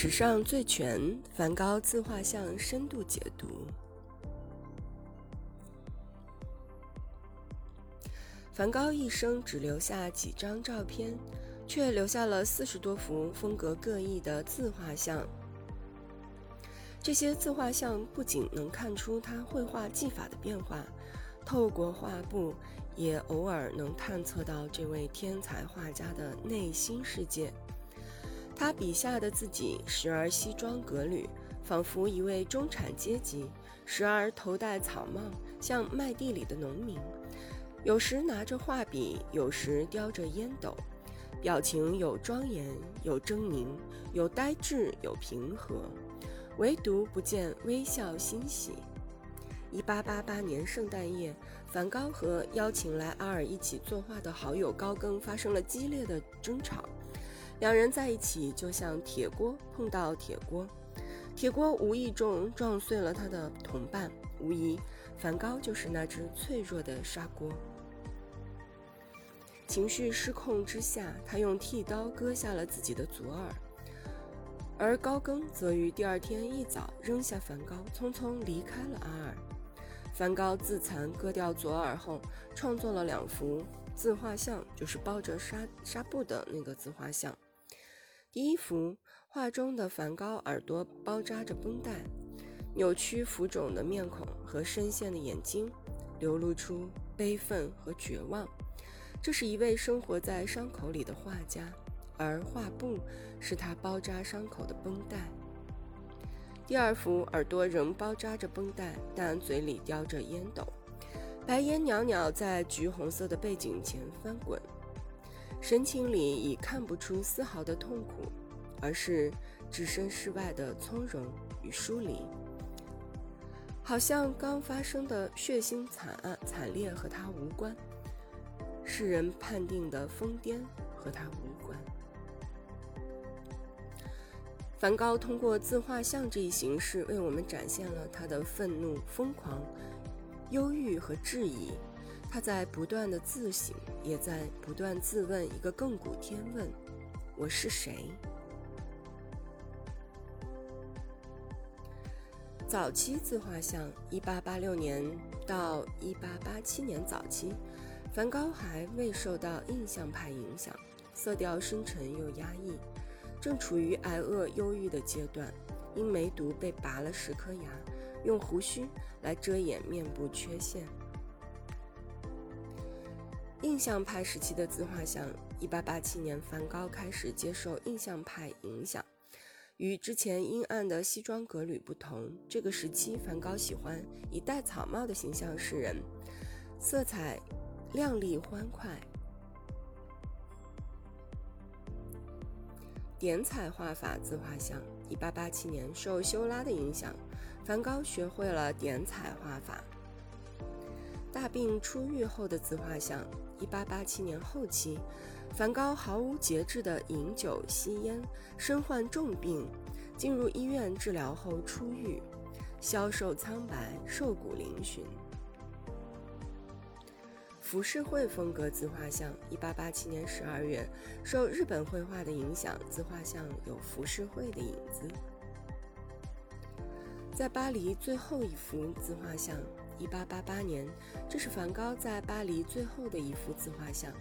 史上最全梵高自画像深度解读。梵高一生只留下几张照片，却留下了四十多幅风格各异的自画像。这些自画像不仅能看出他绘画技法的变化，透过画布，也偶尔能探测到这位天才画家的内心世界。他笔下的自己，时而西装革履，仿佛一位中产阶级；时而头戴草帽，像麦地里的农民；有时拿着画笔，有时叼着烟斗，表情有庄严，有狰狞，有呆滞，有平和，唯独不见微笑欣喜。一八八八年圣诞夜，梵高和邀请来阿尔一起作画的好友高更发生了激烈的争吵。两人在一起，就像铁锅碰到铁锅，铁锅无意中撞碎了他的同伴，无疑，梵高就是那只脆弱的砂锅。情绪失控之下，他用剃刀割下了自己的左耳，而高更则于第二天一早扔下梵高，匆匆离开了阿尔。梵高自残割掉左耳后，创作了两幅自画像，就是包着纱纱布的那个自画像。第一幅画中的梵高耳朵包扎着绷带，扭曲浮肿的面孔和深陷的眼睛，流露出悲愤和绝望。这是一位生活在伤口里的画家，而画布是他包扎伤口的绷带。第二幅耳朵仍包扎着绷带，但嘴里叼着烟斗，白烟袅袅在橘红色的背景前翻滚。神情里已看不出丝毫的痛苦，而是置身事外的从容与疏离，好像刚发生的血腥惨案惨烈和他无关，世人判定的疯癫和他无关。梵高通过自画像这一形式，为我们展现了他的愤怒、疯狂、忧郁和质疑。他在不断的自省，也在不断自问一个亘古天问：我是谁？早期自画像，一八八六年到一八八七年早期，梵高还未受到印象派影响，色调深沉又压抑，正处于挨饿忧郁的阶段。因梅毒被拔了十颗牙，用胡须来遮掩面部缺陷。印象派时期的自画像，一八八七年，梵高开始接受印象派影响。与之前阴暗的西装革履不同，这个时期梵高喜欢以戴草帽的形象示人，色彩亮丽欢快。点彩画法自画像，一八八七年，受修拉的影响，梵高学会了点彩画法。大病初愈后的自画像。一八八七年后期，梵高毫无节制地饮酒吸烟，身患重病，进入医院治疗后出狱，消瘦苍白，瘦骨嶙峋。浮世绘风格自画像，一八八七年十二月，受日本绘画的影响，自画像有浮世绘的影子。在巴黎最后一幅自画像。一八八八年，这是梵高在巴黎最后的一幅自画像。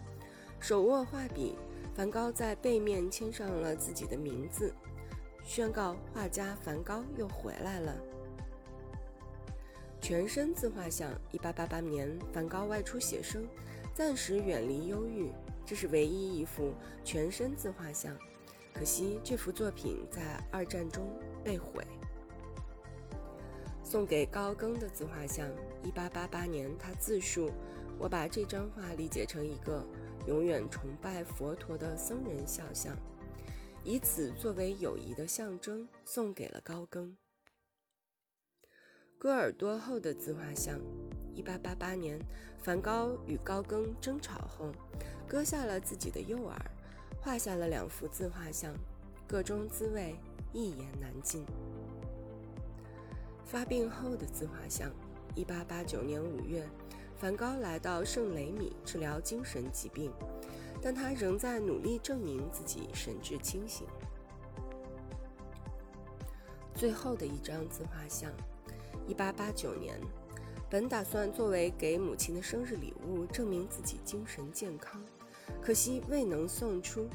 手握画笔，梵高在背面签上了自己的名字，宣告画家梵高又回来了。全身自画像，一八八八年，梵高外出写生，暂时远离忧郁。这是唯一一幅全身自画像，可惜这幅作品在二战中被毁。送给高更的自画像，一八八八年，他自述：“我把这张画理解成一个永远崇拜佛陀的僧人肖像，以此作为友谊的象征，送给了高更。”割耳朵后的自画像，一八八八年，梵高与高更争吵后，割下了自己的右耳，画下了两幅自画像，各中滋味一言难尽。发病后的自画像，一八八九年五月，梵高来到圣雷米治疗精神疾病，但他仍在努力证明自己神志清醒。最后的一张自画像。一八八九年，本打算作为给母亲的生日礼物，证明自己精神健康，可惜未能送出。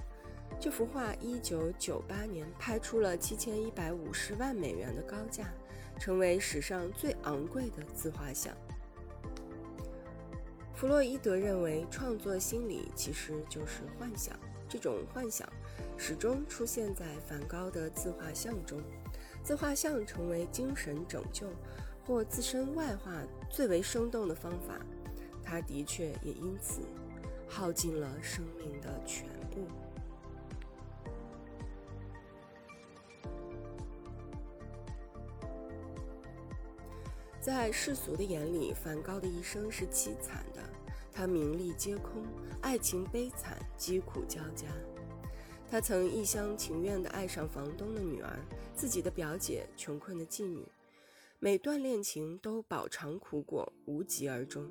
这幅画一九九八年拍出了七千一百五十万美元的高价，成为史上最昂贵的自画像。弗洛伊德认为，创作心理其实就是幻想，这种幻想始终出现在梵高的自画像中。自画像成为精神拯救或自身外化最为生动的方法，他的确也因此耗尽了生命的全部。在世俗的眼里，梵高的一生是凄惨的，他名利皆空，爱情悲惨，疾苦交加。他曾一厢情愿地爱上房东的女儿，自己的表姐穷困的妓女，每段恋情都饱尝苦果，无疾而终。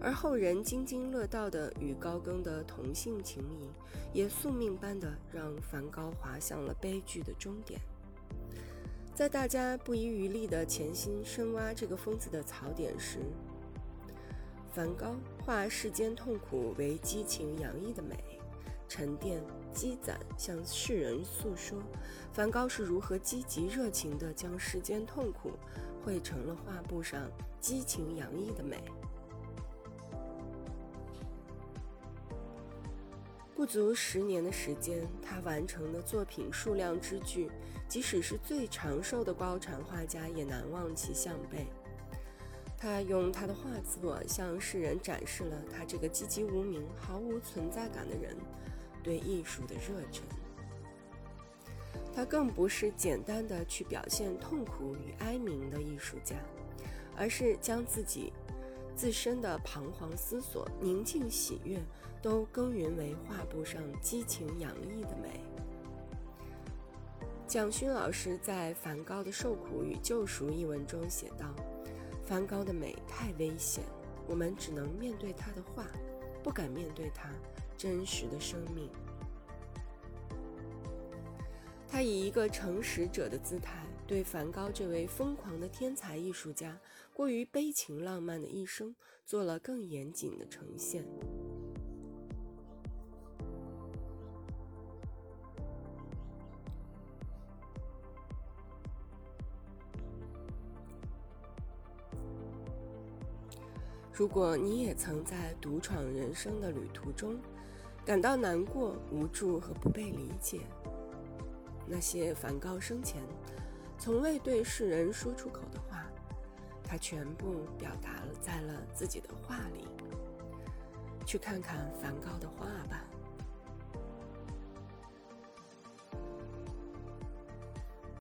而后人津津乐道的与高更的同性情谊，也宿命般的让梵高滑向了悲剧的终点。在大家不遗余力的潜心深挖这个疯子的槽点时，梵高化世间痛苦为激情洋溢的美。沉淀、积攒，向世人诉说，梵高是如何积极热情地将世间痛苦绘成了画布上激情洋溢的美。不足十年的时间，他完成的作品数量之巨，即使是最长寿的高产画家也难忘其项背。他用他的画作向世人展示了他这个籍籍无名、毫无存在感的人。对艺术的热忱，他更不是简单的去表现痛苦与哀鸣的艺术家，而是将自己自身的彷徨思索、宁静喜悦，都耕耘为画布上激情洋溢的美。蒋勋老师在《梵高的受苦与救赎》一文中写道：“梵高的美太危险，我们只能面对他的画，不敢面对他。”真实的生命。他以一个诚实者的姿态，对梵高这位疯狂的天才艺术家过于悲情浪漫的一生做了更严谨的呈现。如果你也曾在独闯人生的旅途中，感到难过、无助和不被理解，那些梵高生前从未对世人说出口的话，他全部表达了在了自己的画里。去看看梵高的画吧。